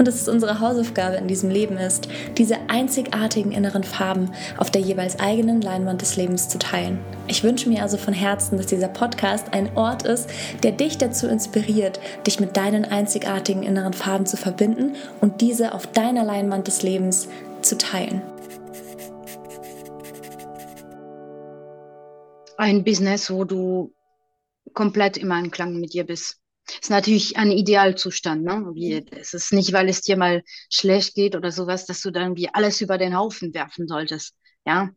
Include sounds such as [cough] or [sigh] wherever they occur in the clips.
und dass es unsere Hausaufgabe in diesem Leben ist, diese einzigartigen inneren Farben auf der jeweils eigenen Leinwand des Lebens zu teilen. Ich wünsche mir also von Herzen, dass dieser Podcast ein Ort ist, der dich dazu inspiriert, dich mit deinen einzigartigen inneren Farben zu verbinden und diese auf deiner Leinwand des Lebens zu teilen. Ein Business, wo du komplett im Einklang mit dir bist. Das ist natürlich ein Idealzustand, ne? Wie, es ist nicht, weil es dir mal schlecht geht oder sowas, dass du dann wie alles über den Haufen werfen solltest. Ja,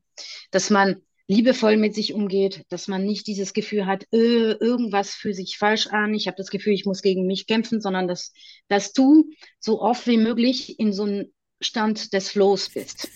dass man liebevoll mit sich umgeht, dass man nicht dieses Gefühl hat, äh, irgendwas fühlt sich falsch an, ich habe das Gefühl, ich muss gegen mich kämpfen, sondern dass, dass du so oft wie möglich in so einem Stand des Flows bist.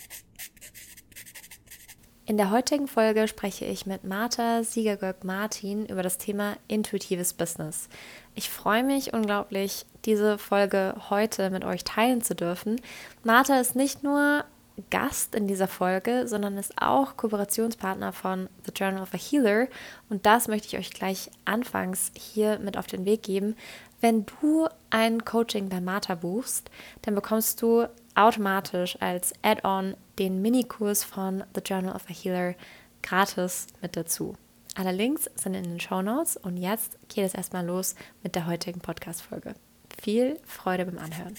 In der heutigen Folge spreche ich mit Martha Siegergöck-Martin über das Thema intuitives Business. Ich freue mich unglaublich, diese Folge heute mit euch teilen zu dürfen. Martha ist nicht nur Gast in dieser Folge, sondern ist auch Kooperationspartner von The Journal of a Healer. Und das möchte ich euch gleich anfangs hier mit auf den Weg geben. Wenn du ein Coaching bei Martha buchst, dann bekommst du automatisch als Add-on den Minikurs von The Journal of a Healer gratis mit dazu. Alle Links sind in den Show Notes und jetzt geht es erstmal los mit der heutigen Podcast-Folge. Viel Freude beim Anhören.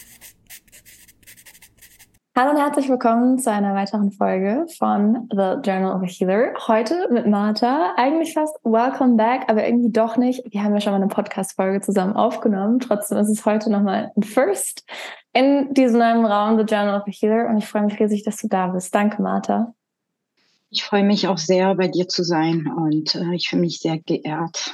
Hallo und herzlich willkommen zu einer weiteren Folge von The Journal of a Healer. Heute mit Martha. Eigentlich fast Welcome Back, aber irgendwie doch nicht. Wir haben ja schon mal eine Podcast-Folge zusammen aufgenommen. Trotzdem ist es heute nochmal ein First in diesem neuen Raum, The Journal of a Healer. Und ich freue mich riesig, dass du da bist. Danke, Martha. Ich freue mich auch sehr, bei dir zu sein und äh, ich fühle mich sehr geehrt.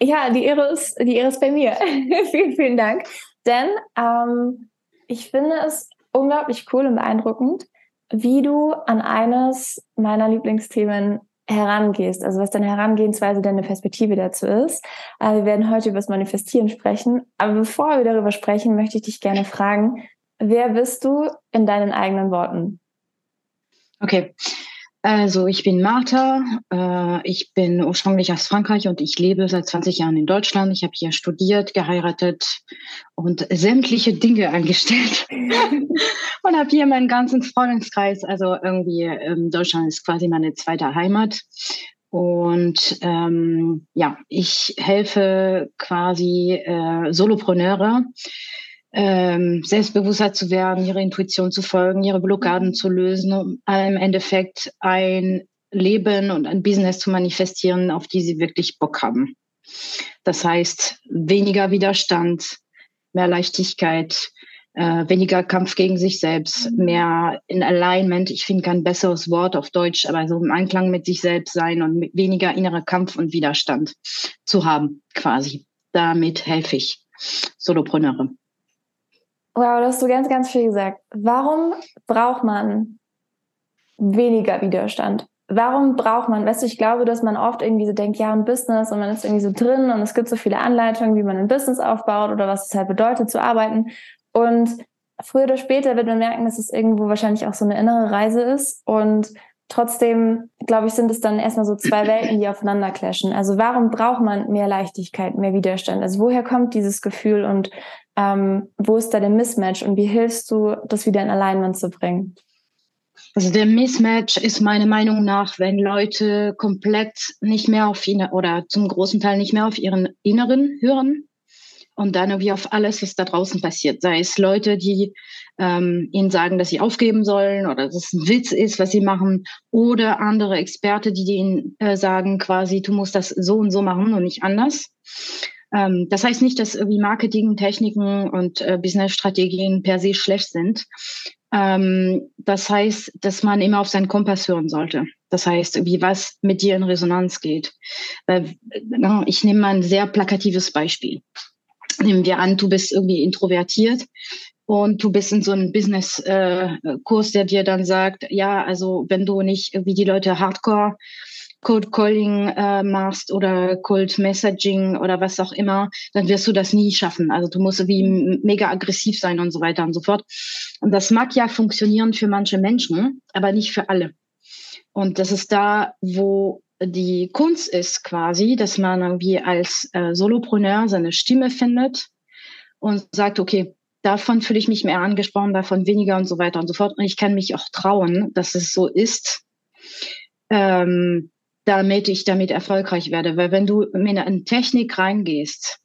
Ja, die Ehre ist, die Ehre ist bei mir. [laughs] vielen, vielen Dank. Denn ähm, ich finde es unglaublich cool und beeindruckend, wie du an eines meiner Lieblingsthemen herangehst, also was deine Herangehensweise, deine Perspektive dazu ist. Äh, wir werden heute über das Manifestieren sprechen, aber bevor wir darüber sprechen, möchte ich dich gerne fragen, wer bist du in deinen eigenen Worten? Okay, also ich bin Martha, äh, ich bin ursprünglich aus Frankreich und ich lebe seit 20 Jahren in Deutschland. Ich habe hier studiert, geheiratet und sämtliche Dinge angestellt [laughs] und habe hier meinen ganzen Freundeskreis. Also irgendwie ähm, Deutschland ist quasi meine zweite Heimat. Und ähm, ja, ich helfe quasi äh, Solopreneure ähm, selbstbewusster zu werden, ihre Intuition zu folgen, ihre Blockaden zu lösen, um im Endeffekt ein Leben und ein Business zu manifestieren, auf die sie wirklich Bock haben. Das heißt, weniger Widerstand, mehr Leichtigkeit, äh, weniger Kampf gegen sich selbst, mehr in Alignment. Ich finde kein besseres Wort auf Deutsch, aber so im Einklang mit sich selbst sein und weniger innerer Kampf und Widerstand zu haben, quasi. Damit helfe ich Solopreneure. Wow, das hast du ganz, ganz viel gesagt. Warum braucht man weniger Widerstand? Warum braucht man, weißt du, ich glaube, dass man oft irgendwie so denkt, ja, ein Business und man ist irgendwie so drin und es gibt so viele Anleitungen, wie man ein Business aufbaut oder was es halt bedeutet zu arbeiten. Und früher oder später wird man merken, dass es irgendwo wahrscheinlich auch so eine innere Reise ist und trotzdem, glaube ich, sind es dann erstmal so zwei Welten, die aufeinander clashen. Also warum braucht man mehr Leichtigkeit, mehr Widerstand? Also woher kommt dieses Gefühl und ähm, wo ist da der Mismatch und wie hilfst du, das wieder in Alignment zu bringen? Also der Mismatch ist meiner Meinung nach, wenn Leute komplett nicht mehr auf ihn oder zum großen Teil nicht mehr auf ihren Inneren hören und dann irgendwie auf alles, was da draußen passiert. Sei es Leute, die ähm, ihnen sagen, dass sie aufgeben sollen oder dass es ein Witz ist, was sie machen, oder andere Experte, die ihnen äh, sagen, quasi, du musst das so und so machen und nicht anders. Ähm, das heißt nicht, dass irgendwie Marketing, Techniken und äh, Business-Strategien per se schlecht sind. Ähm, das heißt, dass man immer auf seinen Kompass hören sollte. Das heißt, wie was mit dir in Resonanz geht. Ich nehme mal ein sehr plakatives Beispiel. Nehmen wir an, du bist irgendwie introvertiert und du bist in so einem Business-Kurs, äh, der dir dann sagt, ja, also wenn du nicht wie die Leute Hardcore Cold Calling äh, machst oder Cold Messaging oder was auch immer, dann wirst du das nie schaffen. Also du musst wie mega aggressiv sein und so weiter und so fort. Und das mag ja funktionieren für manche Menschen, aber nicht für alle. Und das ist da, wo die Kunst ist quasi, dass man irgendwie als äh, Solopreneur seine Stimme findet und sagt, okay, davon fühle ich mich mehr angesprochen, davon weniger und so weiter und so fort. Und ich kann mich auch trauen, dass es so ist. Ähm, damit ich damit erfolgreich werde. Weil wenn du in eine Technik reingehst,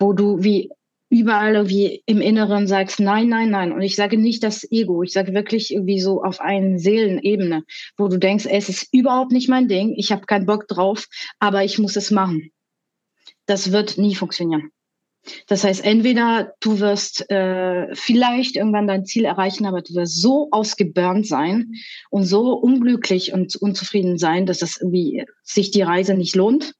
wo du wie überall wie im Inneren sagst, nein, nein, nein. Und ich sage nicht das Ego, ich sage wirklich irgendwie so auf einen Seelenebene, wo du denkst, es ist überhaupt nicht mein Ding, ich habe keinen Bock drauf, aber ich muss es machen. Das wird nie funktionieren. Das heißt, entweder du wirst äh, vielleicht irgendwann dein Ziel erreichen, aber du wirst so ausgeburnt sein und so unglücklich und unzufrieden sein, dass das irgendwie sich die Reise nicht lohnt.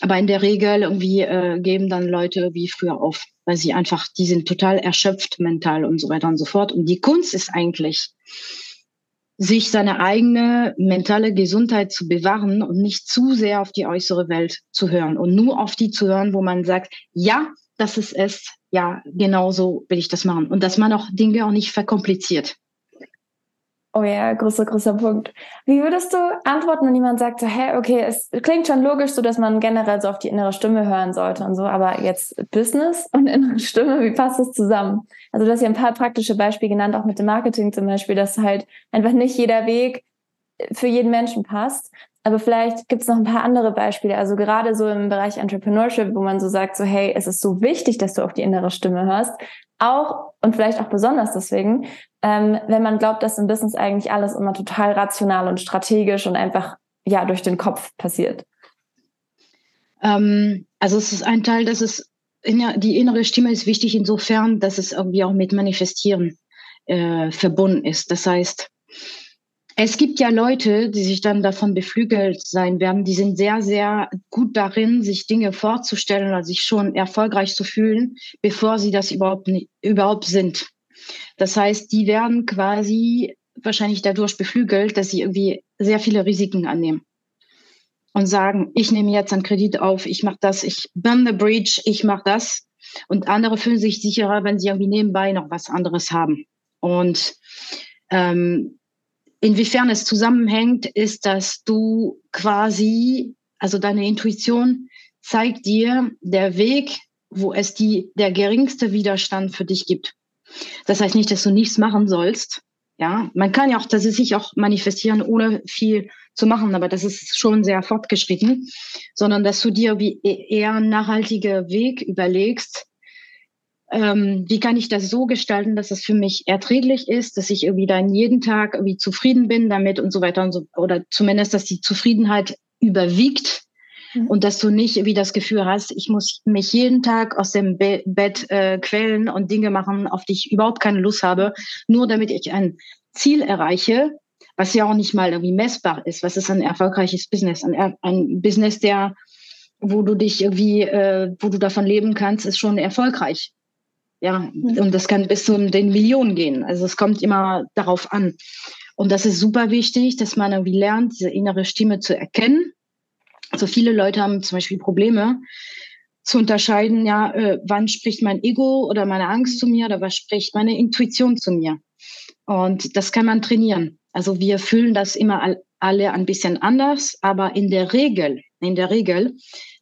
Aber in der Regel irgendwie äh, geben dann Leute wie früher auf, weil sie einfach, die sind total erschöpft mental und so weiter und so fort. Und die Kunst ist eigentlich, sich seine eigene mentale Gesundheit zu bewahren und nicht zu sehr auf die äußere Welt zu hören und nur auf die zu hören, wo man sagt, ja, das ist es, ja, genau so will ich das machen. Und dass man auch Dinge auch nicht verkompliziert. Oh ja, großer, großer Punkt. Wie würdest du antworten, wenn jemand sagt, so, hä, okay, es klingt schon logisch, so dass man generell so auf die innere Stimme hören sollte und so, aber jetzt Business [laughs] und innere Stimme, wie passt das zusammen? Also du hast ja ein paar praktische Beispiele genannt, auch mit dem Marketing zum Beispiel, dass halt einfach nicht jeder Weg für jeden Menschen passt. Aber vielleicht gibt es noch ein paar andere Beispiele. Also gerade so im Bereich Entrepreneurship, wo man so sagt, so hey, es ist so wichtig, dass du auf die innere Stimme hörst. Auch und vielleicht auch besonders deswegen, ähm, wenn man glaubt, dass im Business eigentlich alles immer total rational und strategisch und einfach ja durch den Kopf passiert. Ähm, also es ist ein Teil, dass es in, die innere Stimme ist wichtig insofern, dass es irgendwie auch mit Manifestieren äh, verbunden ist. Das heißt, es gibt ja Leute, die sich dann davon beflügelt sein werden, die sind sehr, sehr gut darin, sich Dinge vorzustellen oder sich schon erfolgreich zu fühlen, bevor sie das überhaupt, nicht, überhaupt sind. Das heißt, die werden quasi wahrscheinlich dadurch beflügelt, dass sie irgendwie sehr viele Risiken annehmen und sagen, ich nehme jetzt einen Kredit auf, ich mache das, ich burn the bridge, ich mache das. Und andere fühlen sich sicherer, wenn sie irgendwie nebenbei noch was anderes haben. Und ähm, Inwiefern es zusammenhängt, ist, dass du quasi, also deine Intuition zeigt dir der Weg, wo es die, der geringste Widerstand für dich gibt. Das heißt nicht, dass du nichts machen sollst. Ja, man kann ja auch, das ist sich auch manifestieren, ohne viel zu machen, aber das ist schon sehr fortgeschritten, sondern dass du dir wie e-, eher einen nachhaltigen Weg überlegst, ähm, wie kann ich das so gestalten, dass es für mich erträglich ist, dass ich irgendwie dann jeden Tag irgendwie zufrieden bin damit und so weiter und so, oder zumindest, dass die Zufriedenheit überwiegt mhm. und dass du nicht wie das Gefühl hast, ich muss mich jeden Tag aus dem Be Bett äh, quälen und Dinge machen, auf die ich überhaupt keine Lust habe, nur damit ich ein Ziel erreiche, was ja auch nicht mal irgendwie messbar ist. Was ist ein erfolgreiches Business? Ein, ein Business, der wo du dich irgendwie, äh, wo du davon leben kannst, ist schon erfolgreich. Ja, mhm. und das kann bis zu den Millionen gehen. Also es kommt immer darauf an. Und das ist super wichtig, dass man irgendwie lernt, diese innere Stimme zu erkennen. Also viele Leute haben zum Beispiel Probleme zu unterscheiden, ja, äh, wann spricht mein Ego oder meine Angst zu mir oder was spricht meine Intuition zu mir. Und das kann man trainieren. Also wir fühlen das immer alle ein bisschen anders, aber in der Regel, in der Regel,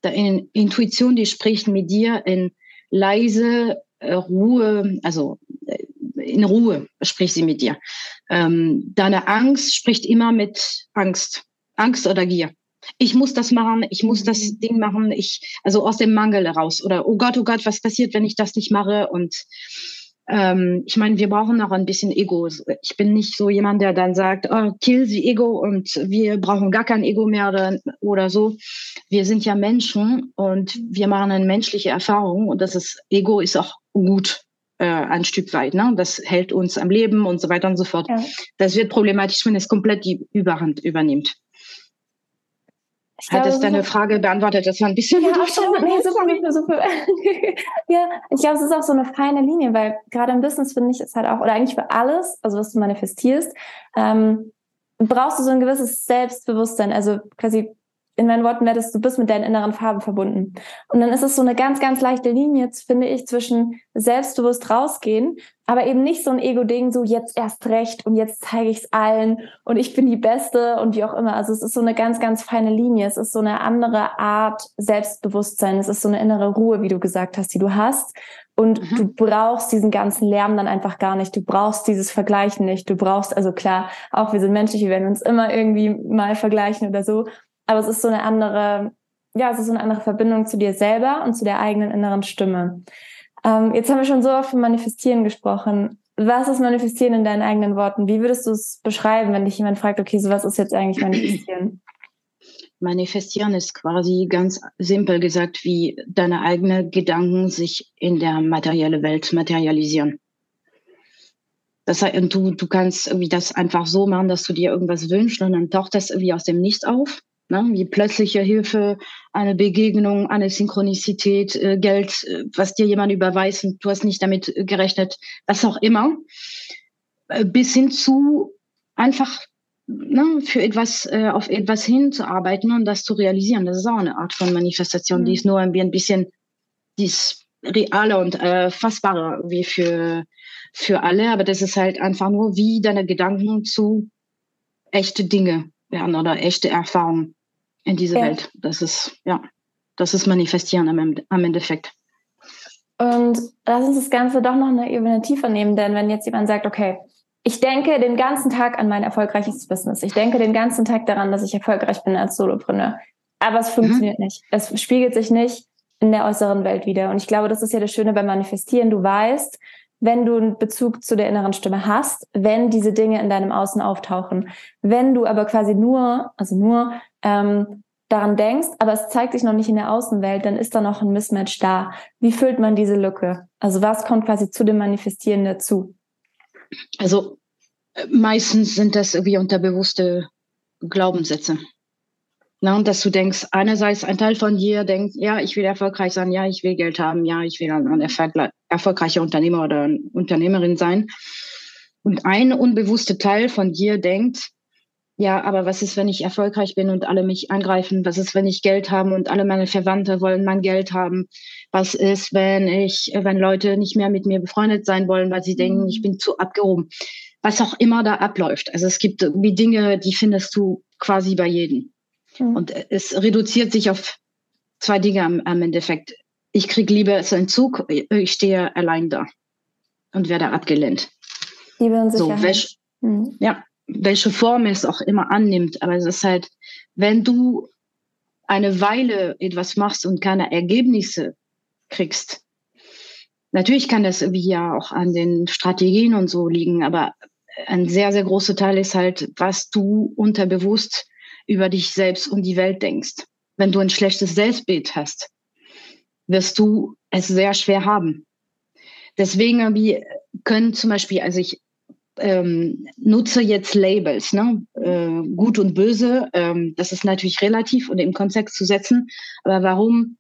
die Intuition, die spricht mit dir in leise, Ruhe, also äh, in Ruhe spricht sie mit dir. Ähm, deine Angst spricht immer mit Angst, Angst oder Gier. Ich muss das machen, ich muss das mhm. Ding machen, ich, also aus dem Mangel heraus. Oder, oh Gott, oh Gott, was passiert, wenn ich das nicht mache? Und ähm, ich meine, wir brauchen auch ein bisschen Ego. Ich bin nicht so jemand, der dann sagt, oh, kill the Ego und wir brauchen gar kein Ego mehr oder, oder so. Wir sind ja Menschen und wir machen eine menschliche Erfahrung und das ist, Ego ist auch gut. äh, ein Stück weit. Ne? Das hält uns am Leben und so weiter und so fort. Ja. Das wird problematisch, wenn es komplett die Überhand übernimmt. Ich Hat es deine Frage beantwortet? Das war ein bisschen. Ja, [laughs] absolut. Nee, [laughs] super, super, super. [laughs] ja, ich glaube, es ist auch so eine feine Linie, weil gerade im Business finde ich es halt auch, oder eigentlich für alles, also was du manifestierst, ähm, brauchst du so ein gewisses Selbstbewusstsein. Also quasi in meinen Worten wäre das, du bist mit deinen inneren Farben verbunden. Und dann ist es so eine ganz, ganz leichte Linie, finde ich, zwischen selbstbewusst rausgehen, aber eben nicht so ein Ego-Ding, so jetzt erst recht und jetzt zeige ich es allen und ich bin die Beste und wie auch immer. Also es ist so eine ganz, ganz feine Linie. Es ist so eine andere Art Selbstbewusstsein. Es ist so eine innere Ruhe, wie du gesagt hast, die du hast. Und mhm. du brauchst diesen ganzen Lärm dann einfach gar nicht. Du brauchst dieses Vergleichen nicht. Du brauchst, also klar, auch wir sind menschlich, wir werden uns immer irgendwie mal vergleichen oder so. Aber es ist so eine andere, ja, es ist so eine andere Verbindung zu dir selber und zu der eigenen inneren Stimme. Ähm, jetzt haben wir schon so oft von Manifestieren gesprochen. Was ist Manifestieren in deinen eigenen Worten? Wie würdest du es beschreiben, wenn dich jemand fragt, okay, so was ist jetzt eigentlich Manifestieren? Manifestieren ist quasi ganz simpel gesagt, wie deine eigenen Gedanken sich in der materiellen Welt materialisieren. Das heißt, du, du kannst irgendwie das einfach so machen, dass du dir irgendwas wünschst und dann taucht das irgendwie aus dem Nichts auf. Ne? Wie plötzliche Hilfe, eine Begegnung, eine Synchronizität, äh, Geld, äh, was dir jemand überweist und du hast nicht damit gerechnet, was auch immer. Äh, bis hin zu einfach ne, für etwas, äh, auf etwas hinzuarbeiten und das zu realisieren. Das ist auch eine Art von Manifestation, mhm. die ist nur ein bisschen, die ist realer und äh, fassbarer wie für, für alle, aber das ist halt einfach nur, wie deine Gedanken zu echte Dinge werden oder echte Erfahrungen in diese ja. Welt. Das ist, ja, das ist Manifestieren am, am Endeffekt. Und lass uns das Ganze doch noch eine Ebene tiefer nehmen, denn wenn jetzt jemand sagt, okay, ich denke den ganzen Tag an mein erfolgreiches Business. Ich denke den ganzen Tag daran, dass ich erfolgreich bin als Solopreneur. Aber es funktioniert mhm. nicht. Es spiegelt sich nicht in der äußeren Welt wieder. Und ich glaube, das ist ja das Schöne beim Manifestieren. Du weißt, wenn du einen Bezug zu der inneren Stimme hast, wenn diese Dinge in deinem Außen auftauchen. Wenn du aber quasi nur, also nur ähm, daran denkst, aber es zeigt sich noch nicht in der Außenwelt, dann ist da noch ein Mismatch da. Wie füllt man diese Lücke? Also was kommt quasi zu dem Manifestieren dazu? Also äh, meistens sind das irgendwie unterbewusste Glaubenssätze. Na, und dass du denkst, einerseits ein Teil von dir denkt, ja, ich will erfolgreich sein, ja, ich will Geld haben, ja, ich will ein erfolgreicher Unternehmer oder Unternehmerin sein. Und ein unbewusster Teil von dir denkt, ja, aber was ist, wenn ich erfolgreich bin und alle mich angreifen? Was ist, wenn ich Geld habe und alle meine Verwandte wollen mein Geld haben? Was ist, wenn ich, wenn Leute nicht mehr mit mir befreundet sein wollen, weil sie denken, ich bin zu abgehoben? Was auch immer da abläuft. Also es gibt wie Dinge, die findest du quasi bei jedem. Mhm. Und es reduziert sich auf zwei Dinge am, am Endeffekt. Ich kriege lieber so einen Zug, ich stehe allein da und werde abgelehnt. Liebe und Sicherheit. So, welch, mhm. Ja, welche Form es auch immer annimmt. Aber es ist halt, wenn du eine Weile etwas machst und keine Ergebnisse kriegst, natürlich kann das irgendwie ja auch an den Strategien und so liegen, aber ein sehr, sehr großer Teil ist halt, was du unterbewusst über dich selbst und die Welt denkst. Wenn du ein schlechtes Selbstbild hast, wirst du es sehr schwer haben. Deswegen können zum Beispiel, also ich ähm, nutze jetzt Labels, ne? Äh, gut und böse. Ähm, das ist natürlich relativ und im Kontext zu setzen. Aber warum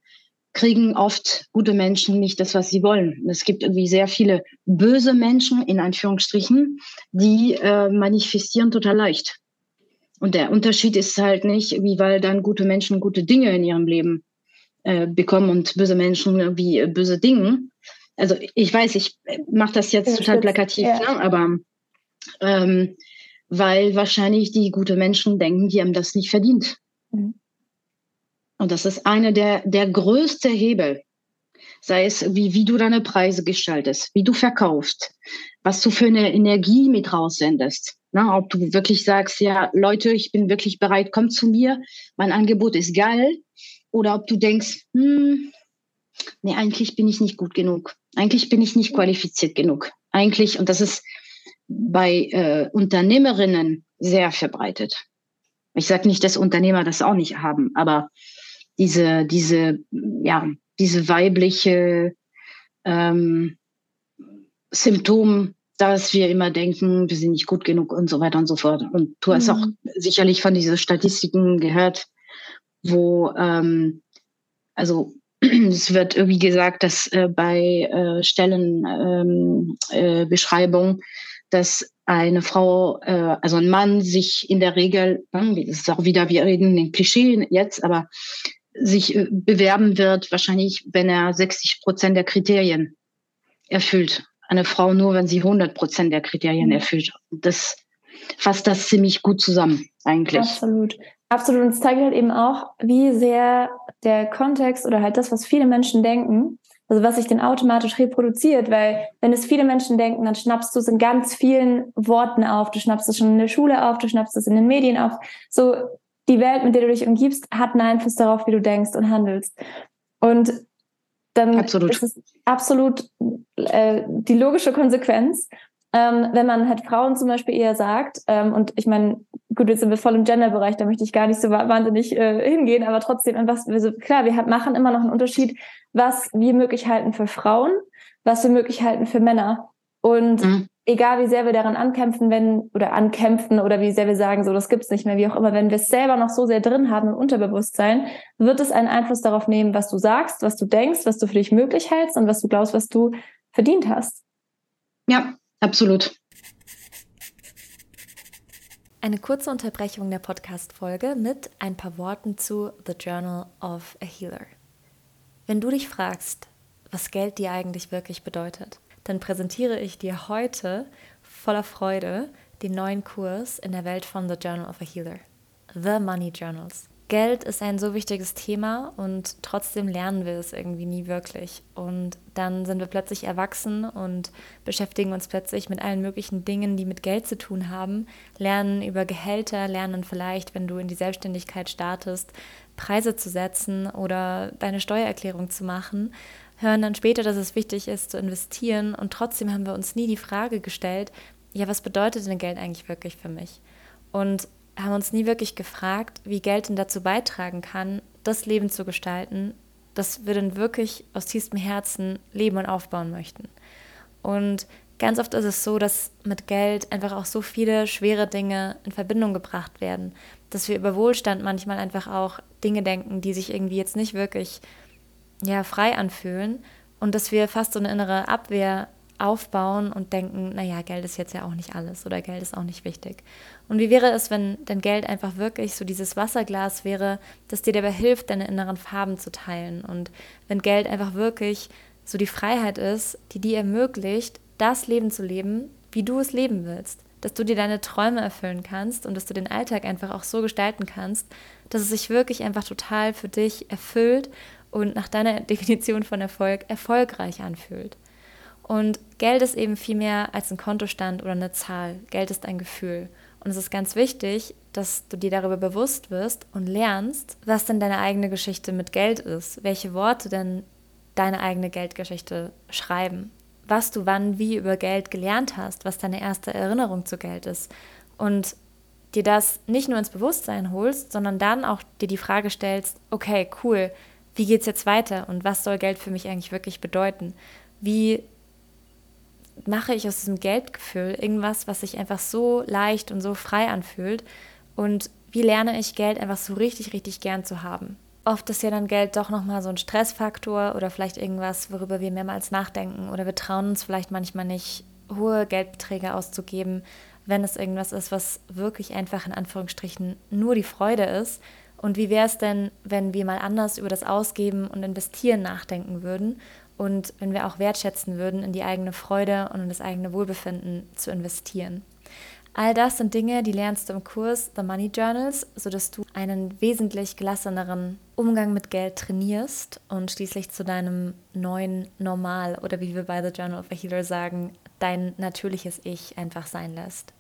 kriegen oft gute Menschen nicht das, was sie wollen? Es gibt irgendwie sehr viele böse Menschen in Anführungsstrichen, die äh, manifestieren total leicht. Und der Unterschied ist halt nicht, wie weil dann gute Menschen gute Dinge in ihrem Leben äh, bekommen und böse Menschen wie äh, böse Dinge. Also ich weiß, ich mache das jetzt ja, total plakativ, ja. ne? aber ähm, weil wahrscheinlich die gute Menschen denken, die haben das nicht verdient. Mhm. Und das ist einer der, der größte Hebel. Sei es, wie, wie du deine Preise gestaltest, wie du verkaufst, was du für eine Energie mit raussendest. Na, ob du wirklich sagst, ja, Leute, ich bin wirklich bereit, kommt zu mir, mein Angebot ist geil. Oder ob du denkst, hm, nee, eigentlich bin ich nicht gut genug. Eigentlich bin ich nicht qualifiziert genug. Eigentlich, und das ist bei äh, Unternehmerinnen sehr verbreitet. Ich sage nicht, dass Unternehmer das auch nicht haben, aber diese, diese, ja, diese weibliche ähm, Symptom, dass wir immer denken, wir sind nicht gut genug und so weiter und so fort. Und du hast mhm. auch sicherlich von diesen Statistiken gehört, wo ähm, also [clears throat] es wird irgendwie gesagt, dass äh, bei äh, Stellenbeschreibung, ähm, äh, dass eine Frau, äh, also ein Mann sich in der Regel, hm, das ist auch wieder, wir reden in Klischee jetzt, aber sich äh, bewerben wird, wahrscheinlich, wenn er 60 Prozent der Kriterien erfüllt. Eine Frau nur, wenn sie 100 Prozent der Kriterien mhm. erfüllt. Das fasst das ziemlich gut zusammen, eigentlich. Absolut. Absolut. Und es zeigt halt eben auch, wie sehr der Kontext oder halt das, was viele Menschen denken, also was sich dann automatisch reproduziert, weil wenn es viele Menschen denken, dann schnappst du es in ganz vielen Worten auf. Du schnappst es schon in der Schule auf, du schnappst es in den Medien auf. So, die Welt, mit der du dich umgibst, hat einen Einfluss darauf, wie du denkst und handelst. Und dann absolut. ist es absolut äh, die logische Konsequenz, ähm, wenn man halt Frauen zum Beispiel eher sagt, ähm, und ich meine, gut, jetzt sind wir voll im Gender-Bereich, da möchte ich gar nicht so wahnsinnig äh, hingehen, aber trotzdem einfach, so, klar, wir machen immer noch einen Unterschied, was wir möglich halten für Frauen, was wir möglich halten für Männer. Und mhm. egal wie sehr wir daran ankämpfen, wenn, oder ankämpfen oder wie sehr wir sagen, so, das gibt's nicht mehr, wie auch immer, wenn wir es selber noch so sehr drin haben im Unterbewusstsein, wird es einen Einfluss darauf nehmen, was du sagst, was du denkst, was du für dich möglich hältst und was du glaubst, was du verdient hast. Ja, Absolut. Eine kurze Unterbrechung der Podcast-Folge mit ein paar Worten zu The Journal of a Healer. Wenn du dich fragst, was Geld dir eigentlich wirklich bedeutet, dann präsentiere ich dir heute voller Freude den neuen Kurs in der Welt von The Journal of a Healer. The Money Journals. Geld ist ein so wichtiges Thema und trotzdem lernen wir es irgendwie nie wirklich. Und dann sind wir plötzlich erwachsen und beschäftigen uns plötzlich mit allen möglichen Dingen, die mit Geld zu tun haben, lernen über Gehälter, lernen vielleicht, wenn du in die Selbstständigkeit startest, Preise zu setzen oder deine Steuererklärung zu machen, hören dann später, dass es wichtig ist zu investieren und trotzdem haben wir uns nie die Frage gestellt, ja, was bedeutet denn Geld eigentlich wirklich für mich? Und haben uns nie wirklich gefragt, wie Geld denn dazu beitragen kann, das Leben zu gestalten, das wir dann wirklich aus tiefstem Herzen leben und aufbauen möchten. Und ganz oft ist es so, dass mit Geld einfach auch so viele schwere Dinge in Verbindung gebracht werden, dass wir über Wohlstand manchmal einfach auch Dinge denken, die sich irgendwie jetzt nicht wirklich ja, frei anfühlen und dass wir fast so eine innere Abwehr aufbauen und denken, naja, Geld ist jetzt ja auch nicht alles oder Geld ist auch nicht wichtig. Und wie wäre es, wenn dein Geld einfach wirklich so dieses Wasserglas wäre, das dir dabei hilft, deine inneren Farben zu teilen und wenn Geld einfach wirklich so die Freiheit ist, die dir ermöglicht, das Leben zu leben, wie du es leben willst, dass du dir deine Träume erfüllen kannst und dass du den Alltag einfach auch so gestalten kannst, dass es sich wirklich einfach total für dich erfüllt und nach deiner [laughs] Definition von Erfolg erfolgreich anfühlt. Und Geld ist eben viel mehr als ein Kontostand oder eine Zahl. Geld ist ein Gefühl. Und es ist ganz wichtig, dass du dir darüber bewusst wirst und lernst, was denn deine eigene Geschichte mit Geld ist, welche Worte denn deine eigene Geldgeschichte schreiben, was du wann wie über Geld gelernt hast, was deine erste Erinnerung zu Geld ist. Und dir das nicht nur ins Bewusstsein holst, sondern dann auch dir die Frage stellst, okay, cool, wie geht's jetzt weiter und was soll Geld für mich eigentlich wirklich bedeuten? Wie mache ich aus diesem Geldgefühl irgendwas, was sich einfach so leicht und so frei anfühlt? Und wie lerne ich Geld einfach so richtig, richtig gern zu haben? Oft ist ja dann Geld doch nochmal so ein Stressfaktor oder vielleicht irgendwas, worüber wir mehrmals nachdenken oder wir trauen uns vielleicht manchmal nicht, hohe Geldbeträge auszugeben, wenn es irgendwas ist, was wirklich einfach in Anführungsstrichen nur die Freude ist. Und wie wäre es denn, wenn wir mal anders über das Ausgeben und Investieren nachdenken würden und wenn wir auch wertschätzen würden, in die eigene Freude und in das eigene Wohlbefinden zu investieren. All das sind Dinge, die lernst du im Kurs The Money Journals, sodass du einen wesentlich gelasseneren Umgang mit Geld trainierst und schließlich zu deinem neuen Normal oder wie wir bei The Journal of a Healer sagen, dein natürliches Ich einfach sein lässt.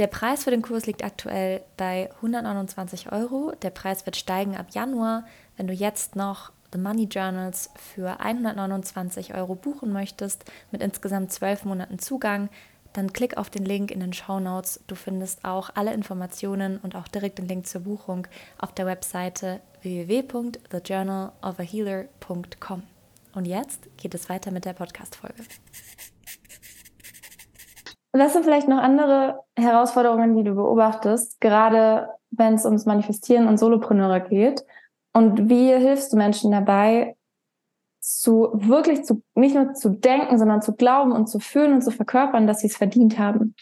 Der Preis für den Kurs liegt aktuell bei 129 Euro. Der Preis wird steigen ab Januar. Wenn du jetzt noch The Money Journals für 129 Euro buchen möchtest, mit insgesamt zwölf Monaten Zugang, dann klick auf den Link in den Show Notes. Du findest auch alle Informationen und auch direkt den Link zur Buchung auf der Webseite www.thejournalofahealer.com. Und jetzt geht es weiter mit der Podcast-Folge. Was sind vielleicht noch andere Herausforderungen, die du beobachtest, gerade wenn es ums Manifestieren und Solopreneure geht? Und wie hilfst du Menschen dabei, zu wirklich zu nicht nur zu denken, sondern zu glauben und zu fühlen und zu verkörpern, dass sie es verdient haben?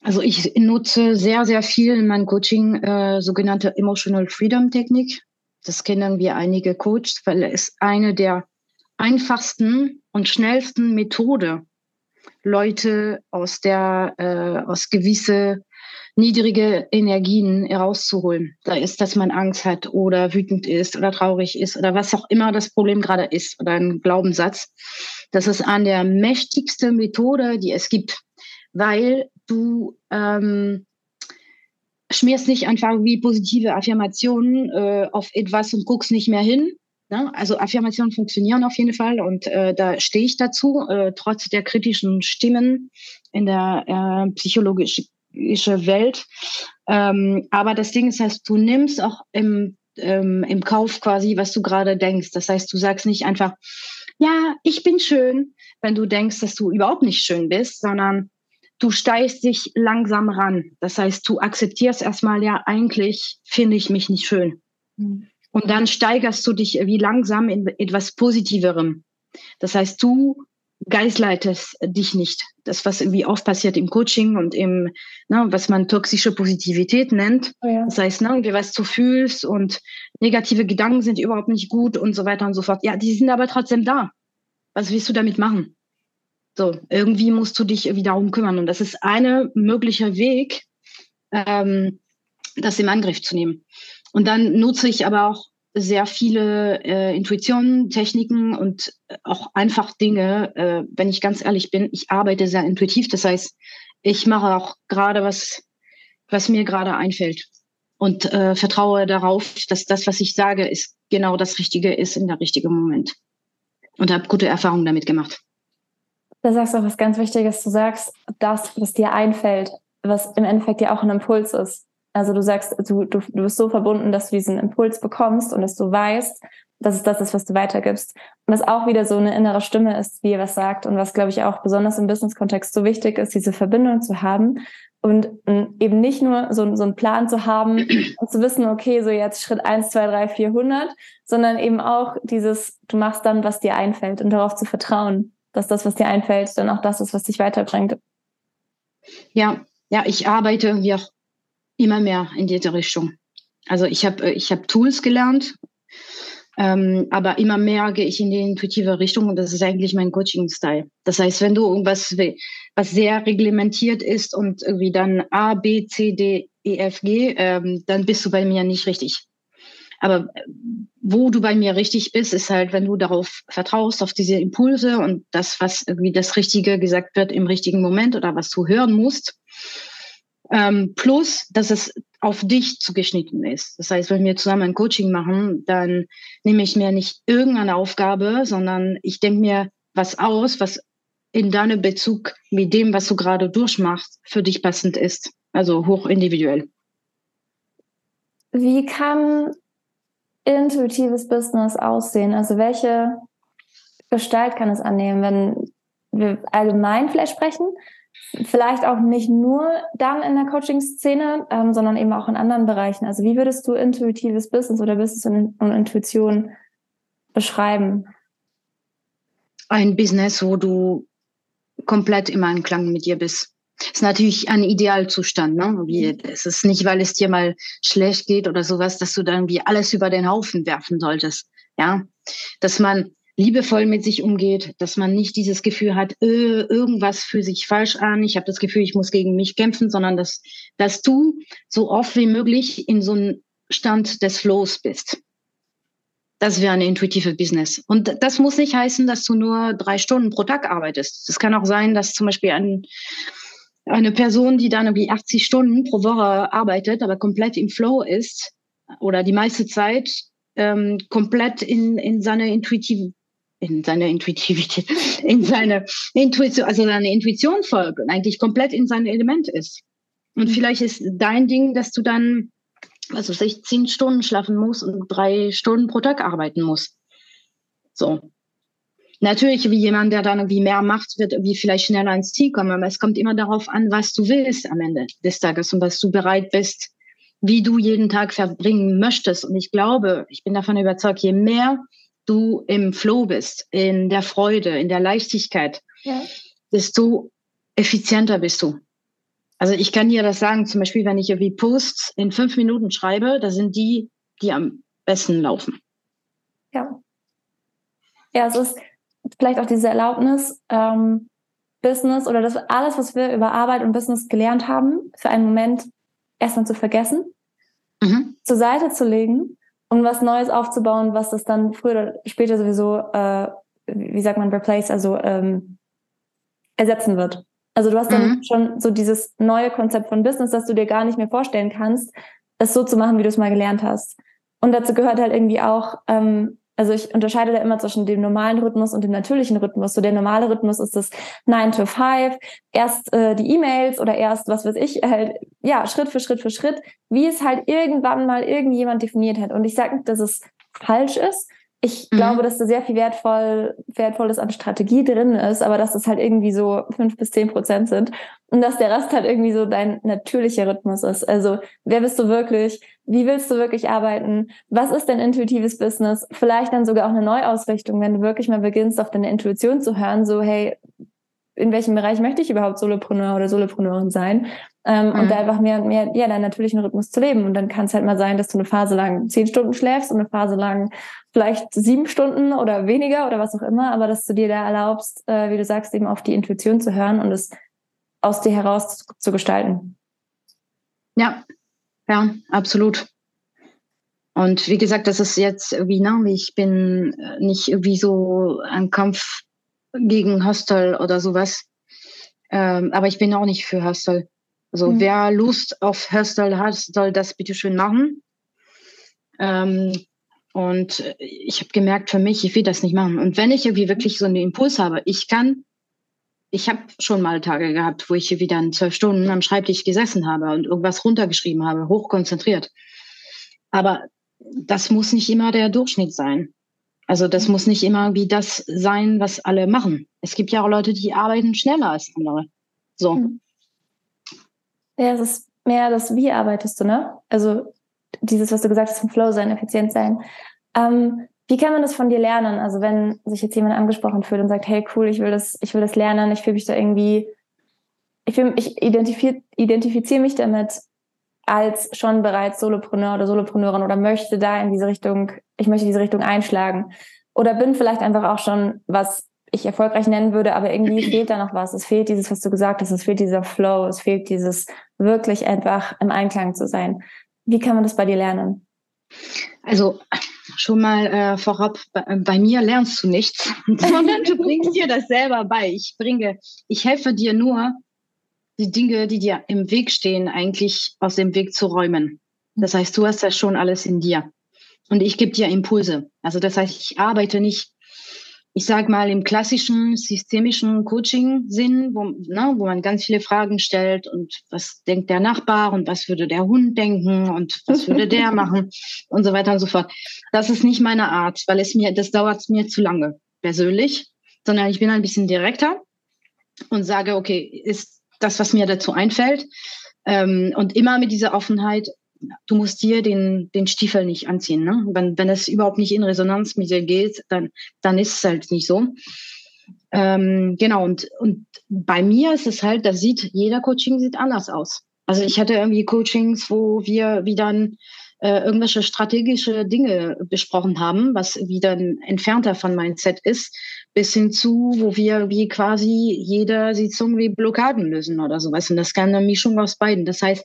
Also ich nutze sehr, sehr viel in meinem Coaching äh, sogenannte Emotional Freedom Technik. Das kennen wir einige Coaches, weil es eine der einfachsten und schnellsten Methode, Leute aus der äh, aus gewisse niedrige Energien herauszuholen. Da ist, dass man Angst hat oder wütend ist oder traurig ist oder was auch immer das Problem gerade ist oder ein Glaubenssatz. Das ist an der mächtigste Methode, die es gibt, weil du ähm, schmierst nicht einfach wie positive Affirmationen äh, auf etwas und guckst nicht mehr hin. Ne? Also Affirmationen funktionieren auf jeden Fall und äh, da stehe ich dazu, äh, trotz der kritischen Stimmen in der äh, psychologischen Welt. Ähm, aber das Ding ist, heißt, du nimmst auch im, ähm, im Kauf quasi, was du gerade denkst. Das heißt, du sagst nicht einfach, ja, ich bin schön, wenn du denkst, dass du überhaupt nicht schön bist, sondern du steigst dich langsam ran. Das heißt, du akzeptierst erstmal, ja, eigentlich finde ich mich nicht schön. Mhm. Und dann steigerst du dich wie langsam in etwas Positiverem. Das heißt, du geistleitest dich nicht. Das, was irgendwie oft passiert im Coaching und im, ne, was man toxische Positivität nennt. Oh ja. Das heißt, ne, irgendwie was du fühlst und negative Gedanken sind überhaupt nicht gut und so weiter und so fort. Ja, die sind aber trotzdem da. Was willst du damit machen? So, irgendwie musst du dich irgendwie darum kümmern. Und das ist eine möglicher Weg, ähm, das im Angriff zu nehmen. Und dann nutze ich aber auch sehr viele äh, Intuitionen, Techniken und auch einfach Dinge. Äh, wenn ich ganz ehrlich bin, ich arbeite sehr intuitiv. Das heißt, ich mache auch gerade was, was mir gerade einfällt und äh, vertraue darauf, dass das, was ich sage, ist genau das Richtige ist in der richtigen Moment. Und habe gute Erfahrungen damit gemacht. Da sagst du auch was ganz Wichtiges. Du sagst, das, was dir einfällt, was im Endeffekt ja auch ein Impuls ist. Also du sagst, du, du, du bist so verbunden, dass du diesen Impuls bekommst und dass du weißt, dass es das ist, was du weitergibst. Und das auch wieder so eine innere Stimme ist, wie er was sagt und was, glaube ich, auch besonders im Business-Kontext so wichtig ist, diese Verbindung zu haben und eben nicht nur so, so einen Plan zu haben [clears throat] und zu wissen, okay, so jetzt Schritt eins, zwei, drei, vierhundert, sondern eben auch dieses, du machst dann, was dir einfällt und darauf zu vertrauen, dass das, was dir einfällt, dann auch das ist, was dich weiterbringt. Ja, ja, ich arbeite irgendwie auch immer mehr in diese Richtung. Also ich habe ich hab Tools gelernt, ähm, aber immer mehr gehe ich in die intuitive Richtung und das ist eigentlich mein Coaching-Style. Das heißt, wenn du irgendwas, was sehr reglementiert ist und irgendwie dann A, B, C, D, E, F, G, ähm, dann bist du bei mir nicht richtig. Aber äh, wo du bei mir richtig bist, ist halt, wenn du darauf vertraust, auf diese Impulse und das, was irgendwie das Richtige gesagt wird im richtigen Moment oder was du hören musst. Ähm, plus, dass es auf dich zugeschnitten ist. Das heißt, wenn wir zusammen ein Coaching machen, dann nehme ich mir nicht irgendeine Aufgabe, sondern ich denke mir was aus, was in deinem Bezug mit dem, was du gerade durchmachst, für dich passend ist. Also hoch individuell. Wie kann intuitives Business aussehen? Also welche Gestalt kann es annehmen, wenn wir allgemein vielleicht sprechen? Vielleicht auch nicht nur dann in der Coaching-Szene, ähm, sondern eben auch in anderen Bereichen. Also wie würdest du intuitives Business oder Business und, und Intuition beschreiben? Ein Business, wo du komplett im Einklang mit dir bist. Ist natürlich ein Idealzustand, ne? Wie, mhm. es ist nicht, weil es dir mal schlecht geht oder sowas, dass du dann wie alles über den Haufen werfen solltest. Ja, dass man liebevoll mit sich umgeht, dass man nicht dieses Gefühl hat, äh, irgendwas fühlt sich falsch an, ich habe das Gefühl, ich muss gegen mich kämpfen, sondern dass, dass du so oft wie möglich in so einem Stand des Flows bist. Das wäre eine intuitive Business. Und das muss nicht heißen, dass du nur drei Stunden pro Tag arbeitest. Es kann auch sein, dass zum Beispiel ein, eine Person, die dann irgendwie 80 Stunden pro Woche arbeitet, aber komplett im Flow ist oder die meiste Zeit ähm, komplett in, in seine intuitive in seiner Intuitivität, [laughs] in seine Intuition, also seine Intuition folgt und eigentlich komplett in sein Element ist. Und mhm. vielleicht ist dein Ding, dass du dann, also sich zehn Stunden schlafen musst und drei Stunden pro Tag arbeiten musst. So. Natürlich, wie jemand, der dann irgendwie mehr macht, wird irgendwie vielleicht schneller ins Ziel kommen. Aber es kommt immer darauf an, was du willst am Ende des Tages und was du bereit bist, wie du jeden Tag verbringen möchtest. Und ich glaube, ich bin davon überzeugt, je mehr du im Flow bist, in der Freude, in der Leichtigkeit, ja. desto effizienter bist du. Also ich kann dir das sagen, zum Beispiel, wenn ich irgendwie Posts in fünf Minuten schreibe, da sind die, die am besten laufen. Ja. Ja, es ist vielleicht auch diese Erlaubnis, ähm, Business oder das alles, was wir über Arbeit und Business gelernt haben, für einen Moment erstmal zu vergessen, mhm. zur Seite zu legen und was Neues aufzubauen, was das dann früher oder später sowieso, äh, wie sagt man, replace, also ähm, ersetzen wird. Also du hast dann mhm. schon so dieses neue Konzept von Business, dass du dir gar nicht mehr vorstellen kannst, es so zu machen, wie du es mal gelernt hast. Und dazu gehört halt irgendwie auch, ähm, also ich unterscheide da immer zwischen dem normalen Rhythmus und dem natürlichen Rhythmus. So der normale Rhythmus ist das 9 to 5, erst äh, die E-Mails oder erst, was weiß ich, halt, ja, Schritt für Schritt für Schritt, wie es halt irgendwann mal irgendjemand definiert hat. Und ich sage nicht, dass es falsch ist. Ich mhm. glaube, dass da sehr viel wertvoll, Wertvolles an Strategie drin ist, aber dass das halt irgendwie so fünf bis zehn Prozent sind und dass der Rest halt irgendwie so dein natürlicher Rhythmus ist. Also wer bist du wirklich? Wie willst du wirklich arbeiten? Was ist dein intuitives Business? Vielleicht dann sogar auch eine Neuausrichtung, wenn du wirklich mal beginnst, auf deine Intuition zu hören, so hey, in welchem Bereich möchte ich überhaupt Solopreneur oder Solopreneurin sein? Ähm, mhm. Und da einfach mehr und mehr, ja, deinen natürlichen Rhythmus zu leben. Und dann kann es halt mal sein, dass du eine Phase lang zehn Stunden schläfst und eine Phase lang vielleicht sieben Stunden oder weniger oder was auch immer, aber dass du dir da erlaubst, äh, wie du sagst, eben auf die Intuition zu hören und es aus dir heraus zu, zu gestalten. Ja, ja, absolut. Und wie gesagt, das ist jetzt irgendwie, ne, ich bin äh, nicht irgendwie so ein Kampf gegen Hostel oder sowas. Ähm, aber ich bin auch nicht für Hostel. Also mhm. wer Lust auf Hostel hat, soll das bitte schön machen. Ähm, und ich habe gemerkt, für mich, ich will das nicht machen. Und wenn ich irgendwie wirklich so einen Impuls habe, ich kann, ich habe schon mal Tage gehabt, wo ich hier wieder zwölf Stunden am Schreibtisch gesessen habe und irgendwas runtergeschrieben habe, hochkonzentriert. Aber das muss nicht immer der Durchschnitt sein. Also das muss nicht immer wie das sein, was alle machen. Es gibt ja auch Leute, die arbeiten schneller als andere. So. Hm. Ja, es ist mehr das, wie arbeitest du, ne? Also dieses, was du gesagt hast, vom Flow sein, effizient sein. Ähm, wie kann man das von dir lernen? Also wenn sich jetzt jemand angesprochen fühlt und sagt, hey cool, ich will das, ich will das lernen, ich fühle mich da irgendwie, ich, ich identifiziere identifizier mich damit als schon bereits Solopreneur oder Solopreneurin oder möchte da in diese Richtung, ich möchte diese Richtung einschlagen. Oder bin vielleicht einfach auch schon, was ich erfolgreich nennen würde, aber irgendwie [clears throat] fehlt da noch was. Es fehlt dieses, was du gesagt hast, es fehlt dieser Flow, es fehlt dieses wirklich einfach im Einklang zu sein. Wie kann man das bei dir lernen? Also schon mal äh, vorab, bei, bei, mir lernst du nichts, [laughs] sondern du bringst dir das selber bei. Ich bringe, ich helfe dir nur, die Dinge, die dir im Weg stehen, eigentlich aus dem Weg zu räumen. Das heißt, du hast das schon alles in dir. Und ich gebe dir Impulse. Also das heißt, ich arbeite nicht, ich sage mal, im klassischen systemischen Coaching-Sinn, wo, ne, wo man ganz viele Fragen stellt und was denkt der Nachbar und was würde der Hund denken und was würde der [laughs] machen und so weiter und so fort. Das ist nicht meine Art, weil es mir, das dauert mir zu lange persönlich, sondern ich bin ein bisschen direkter und sage, okay, ist das, was mir dazu einfällt. Ähm, und immer mit dieser Offenheit, du musst dir den, den Stiefel nicht anziehen. Ne? Wenn, wenn es überhaupt nicht in Resonanz mit dir geht, dann, dann ist es halt nicht so. Ähm, genau, und, und bei mir ist es halt, da sieht, jeder Coaching sieht anders aus. Also ich hatte irgendwie Coachings, wo wir wie dann äh, irgendwelche strategische Dinge besprochen haben, was wieder entfernter von Mindset ist, bis hin zu, wo wir wie quasi jede Sitzung wie Blockaden lösen oder sowas. Und das kann eine Mischung aus beiden. Das heißt,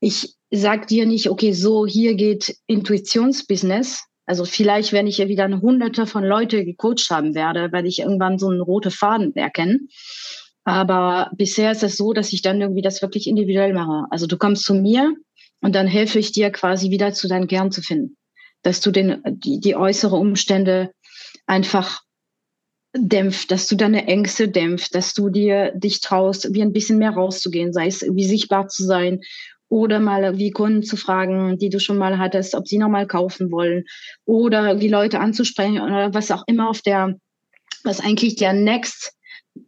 ich sag dir nicht, okay, so hier geht Intuitionsbusiness. Also vielleicht, wenn ich wieder eine hunderte von Leute gecoacht haben werde, werde ich irgendwann so einen roten Faden erkennen. Aber bisher ist es so, dass ich dann irgendwie das wirklich individuell mache. Also du kommst zu mir und dann helfe ich dir quasi wieder zu deinem Kern zu finden. Dass du den, die, die äußere Umstände einfach dämpft, dass du deine Ängste dämpft, dass du dir dich traust, wie ein bisschen mehr rauszugehen, sei es wie sichtbar zu sein oder mal wie Kunden zu fragen, die du schon mal hattest, ob sie nochmal kaufen wollen oder die Leute anzusprechen oder was auch immer auf der was eigentlich der next,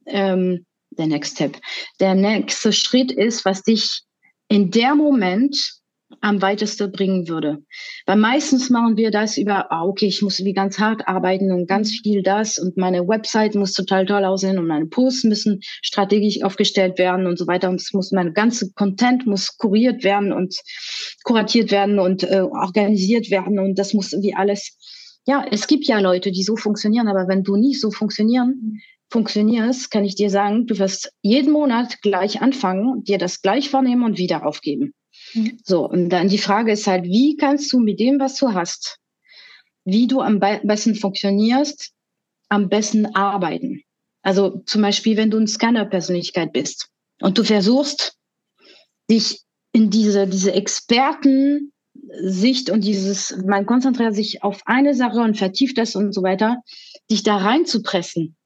ähm, der next step, der nächste Schritt ist, was dich in der Moment am weitesten bringen würde. Weil meistens machen wir das über, ah, okay, ich muss wie ganz hart arbeiten und ganz mhm. viel das und meine Website muss total toll aussehen und meine Posts müssen strategisch aufgestellt werden und so weiter und es muss meine ganze Content muss kuriert werden und kuratiert werden und äh, organisiert werden und das muss wie alles. Ja, es gibt ja Leute, die so funktionieren, aber wenn du nicht so funktionieren, mhm. funktionierst, kann ich dir sagen, du wirst jeden Monat gleich anfangen, dir das gleich vornehmen und wieder aufgeben. Mhm. So, und dann die Frage ist halt, wie kannst du mit dem, was du hast, wie du am besten funktionierst, am besten arbeiten? Also zum Beispiel, wenn du eine Scanner-Persönlichkeit bist und du versuchst, dich in diese, diese Expertensicht und dieses, man konzentriert sich auf eine Sache und vertieft das und so weiter, dich da reinzupressen.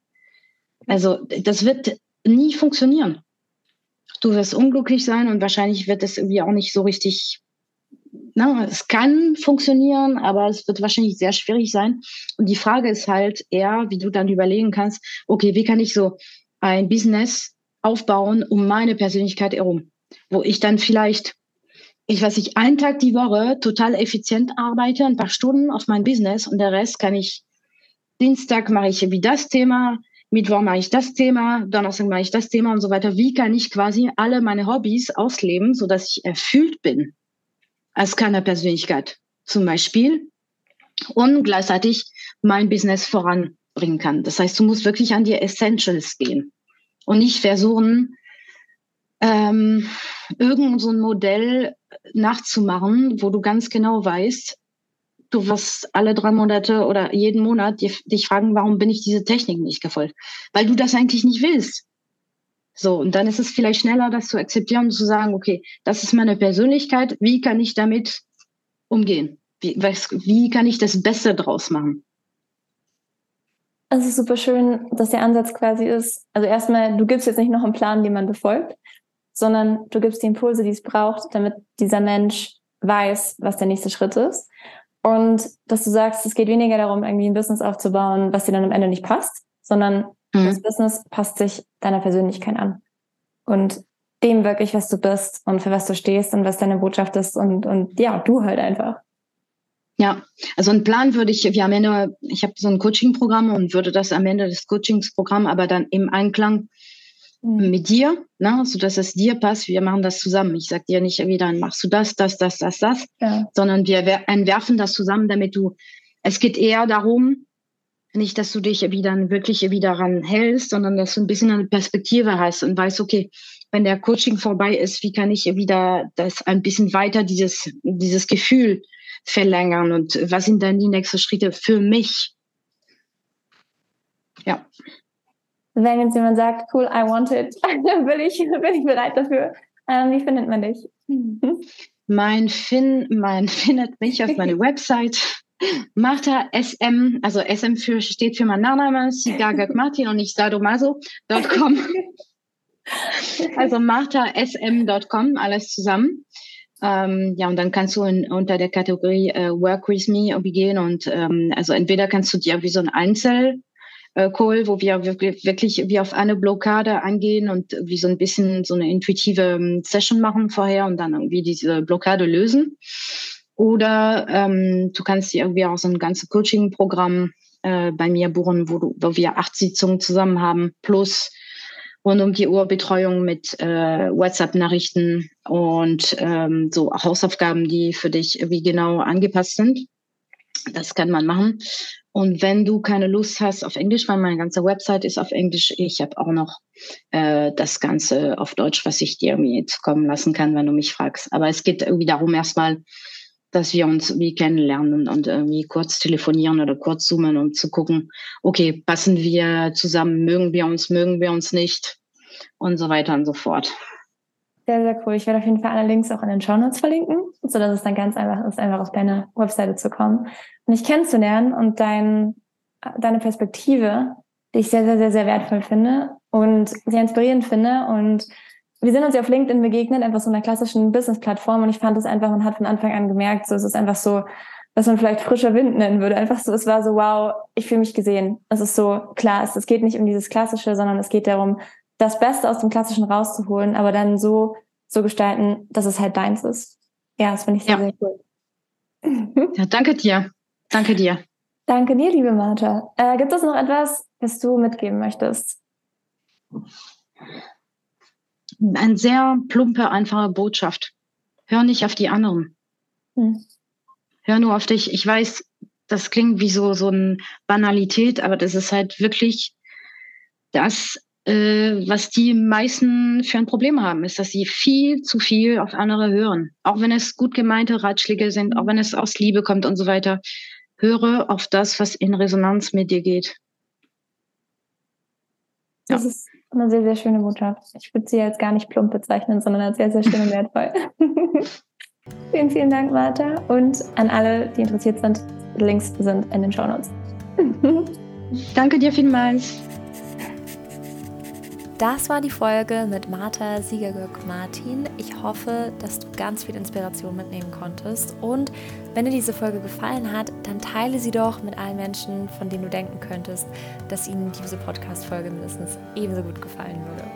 Also das wird nie funktionieren du wirst unglücklich sein und wahrscheinlich wird es irgendwie auch nicht so richtig, na, ne, es kann funktionieren, aber es wird wahrscheinlich sehr schwierig sein. Und die Frage ist halt eher, wie du dann überlegen kannst, okay, wie kann ich so ein Business aufbauen um meine Persönlichkeit herum, wo ich dann vielleicht ich weiß nicht, einen Tag die Woche total effizient arbeite, ein paar Stunden auf mein Business und der Rest kann ich, Dienstag mache ich wie das Thema, Mittwoch mache ich das Thema, Donnerstag mache ich das Thema und so weiter. Wie kann ich quasi alle meine Hobbys ausleben, so dass ich erfüllt bin als Persönlichkeit zum Beispiel und gleichzeitig mein Business voranbringen kann. Das heißt, du musst wirklich an die Essentials gehen und nicht versuchen, ähm, irgend so ein Modell nachzumachen, wo du ganz genau weißt, du wirst alle drei Monate oder jeden Monat dich fragen, warum bin ich diese Technik nicht gefolgt? Weil du das eigentlich nicht willst. So, und dann ist es vielleicht schneller, das zu akzeptieren und zu sagen, okay, das ist meine Persönlichkeit, wie kann ich damit umgehen? Wie, was, wie kann ich das Beste draus machen? Es ist super schön, dass der Ansatz quasi ist, also erstmal, du gibst jetzt nicht noch einen Plan, den man befolgt, sondern du gibst die Impulse, die es braucht, damit dieser Mensch weiß, was der nächste Schritt ist. Und dass du sagst, es geht weniger darum, irgendwie ein Business aufzubauen, was dir dann am Ende nicht passt, sondern mhm. das Business passt sich deiner Persönlichkeit an. Und dem wirklich, was du bist und für was du stehst und was deine Botschaft ist und, und ja, du halt einfach. Ja, also ein Plan würde ich, wir am Ende, ich habe so ein Coaching-Programm und würde das am Ende des Coachingsprogramms aber dann im Einklang. Mit dir, ne, so dass es dir passt. Wir machen das zusammen. Ich sag dir nicht, wie dann machst du das, das, das, das, das, ja. sondern wir entwerfen das zusammen, damit du. Es geht eher darum, nicht, dass du dich wieder wirklich wieder ran hältst, sondern dass du ein bisschen eine Perspektive hast und weißt, okay, wenn der Coaching vorbei ist, wie kann ich wieder das ein bisschen weiter dieses dieses Gefühl verlängern und was sind dann die nächsten Schritte für mich? Ja wenn jetzt jemand sagt, cool, I want it, dann [laughs] bin ich, bin ich bereit dafür. Ähm, wie findet man dich? Mein Fin, man findet mich auf meiner [laughs] Website. Martha SM, also SM für, steht für mein Nachname, Sigagak Martin und nicht sadomaso.com. also marthasm.com, alles zusammen. Ähm, ja, und dann kannst du in, unter der Kategorie äh, Work with Me gehen und ähm, also entweder kannst du dir wie so ein Einzel äh, Call, wo wir wirklich, wirklich wie auf eine Blockade angehen und wie so ein bisschen so eine intuitive ähm, Session machen vorher und dann irgendwie diese Blockade lösen. Oder ähm, du kannst dir irgendwie auch so ein ganzes Coaching-Programm äh, bei mir buchen, wo, du, wo wir acht Sitzungen zusammen haben, plus rund um die Uhr Betreuung mit äh, WhatsApp-Nachrichten und ähm, so Hausaufgaben, die für dich wie genau angepasst sind. Das kann man machen. Und wenn du keine Lust hast auf Englisch, weil meine ganze Website ist auf Englisch, ich habe auch noch äh, das Ganze auf Deutsch, was ich dir irgendwie kommen lassen kann, wenn du mich fragst. Aber es geht irgendwie darum erstmal, dass wir uns wie kennenlernen und irgendwie kurz telefonieren oder kurz zoomen, um zu gucken, okay, passen wir zusammen, mögen wir uns, mögen wir uns nicht und so weiter und so fort. Sehr, sehr cool. Ich werde auf jeden Fall alle Links auch in den Show Notes verlinken, sodass es dann ganz einfach ist, einfach auf deine Webseite zu kommen mich kennenzulernen und dein, deine Perspektive, die ich sehr, sehr, sehr, sehr wertvoll finde und sehr inspirierend finde. Und wir sind uns ja auf LinkedIn begegnet, einfach so einer klassischen Business-Plattform. Und ich fand es einfach, man hat von Anfang an gemerkt, so es ist einfach so was man vielleicht frischer Wind nennen würde. Einfach so, es war so, wow, ich fühle mich gesehen. Es ist so klar, es, es geht nicht um dieses Klassische, sondern es geht darum, das Beste aus dem Klassischen rauszuholen, aber dann so so gestalten, dass es halt deins ist. Ja, das finde ich sehr, ja. sehr cool. ja, danke dir. Danke dir. Danke dir, liebe Martha. Äh, gibt es noch etwas, was du mitgeben möchtest? Eine sehr plumpe, einfache Botschaft. Hör nicht auf die anderen. Hm. Hör nur auf dich. Ich weiß, das klingt wie so, so eine Banalität, aber das ist halt wirklich das, was die meisten für ein Problem haben, ist, dass sie viel zu viel auf andere hören. Auch wenn es gut gemeinte Ratschläge sind, auch wenn es aus Liebe kommt und so weiter. Höre auf das, was in Resonanz mit dir geht. Ja. Das ist eine sehr, sehr schöne Botschaft. Ich würde sie jetzt gar nicht plump bezeichnen, sondern als sehr, sehr schön und wertvoll. [laughs] vielen, vielen Dank, Martha. Und an alle, die interessiert sind, Links sind in den Show Notes. [laughs] [laughs] Danke dir vielmals. Das war die Folge mit Martha Siegergürk-Martin. Ich hoffe, dass du ganz viel Inspiration mitnehmen konntest. Und wenn dir diese Folge gefallen hat, dann teile sie doch mit allen Menschen, von denen du denken könntest, dass ihnen diese Podcast-Folge mindestens ebenso gut gefallen würde.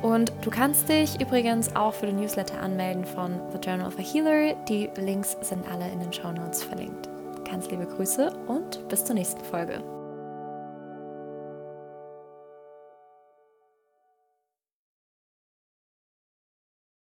Und du kannst dich übrigens auch für den Newsletter anmelden von The Journal of a Healer. Die Links sind alle in den Show Notes verlinkt. Ganz liebe Grüße und bis zur nächsten Folge.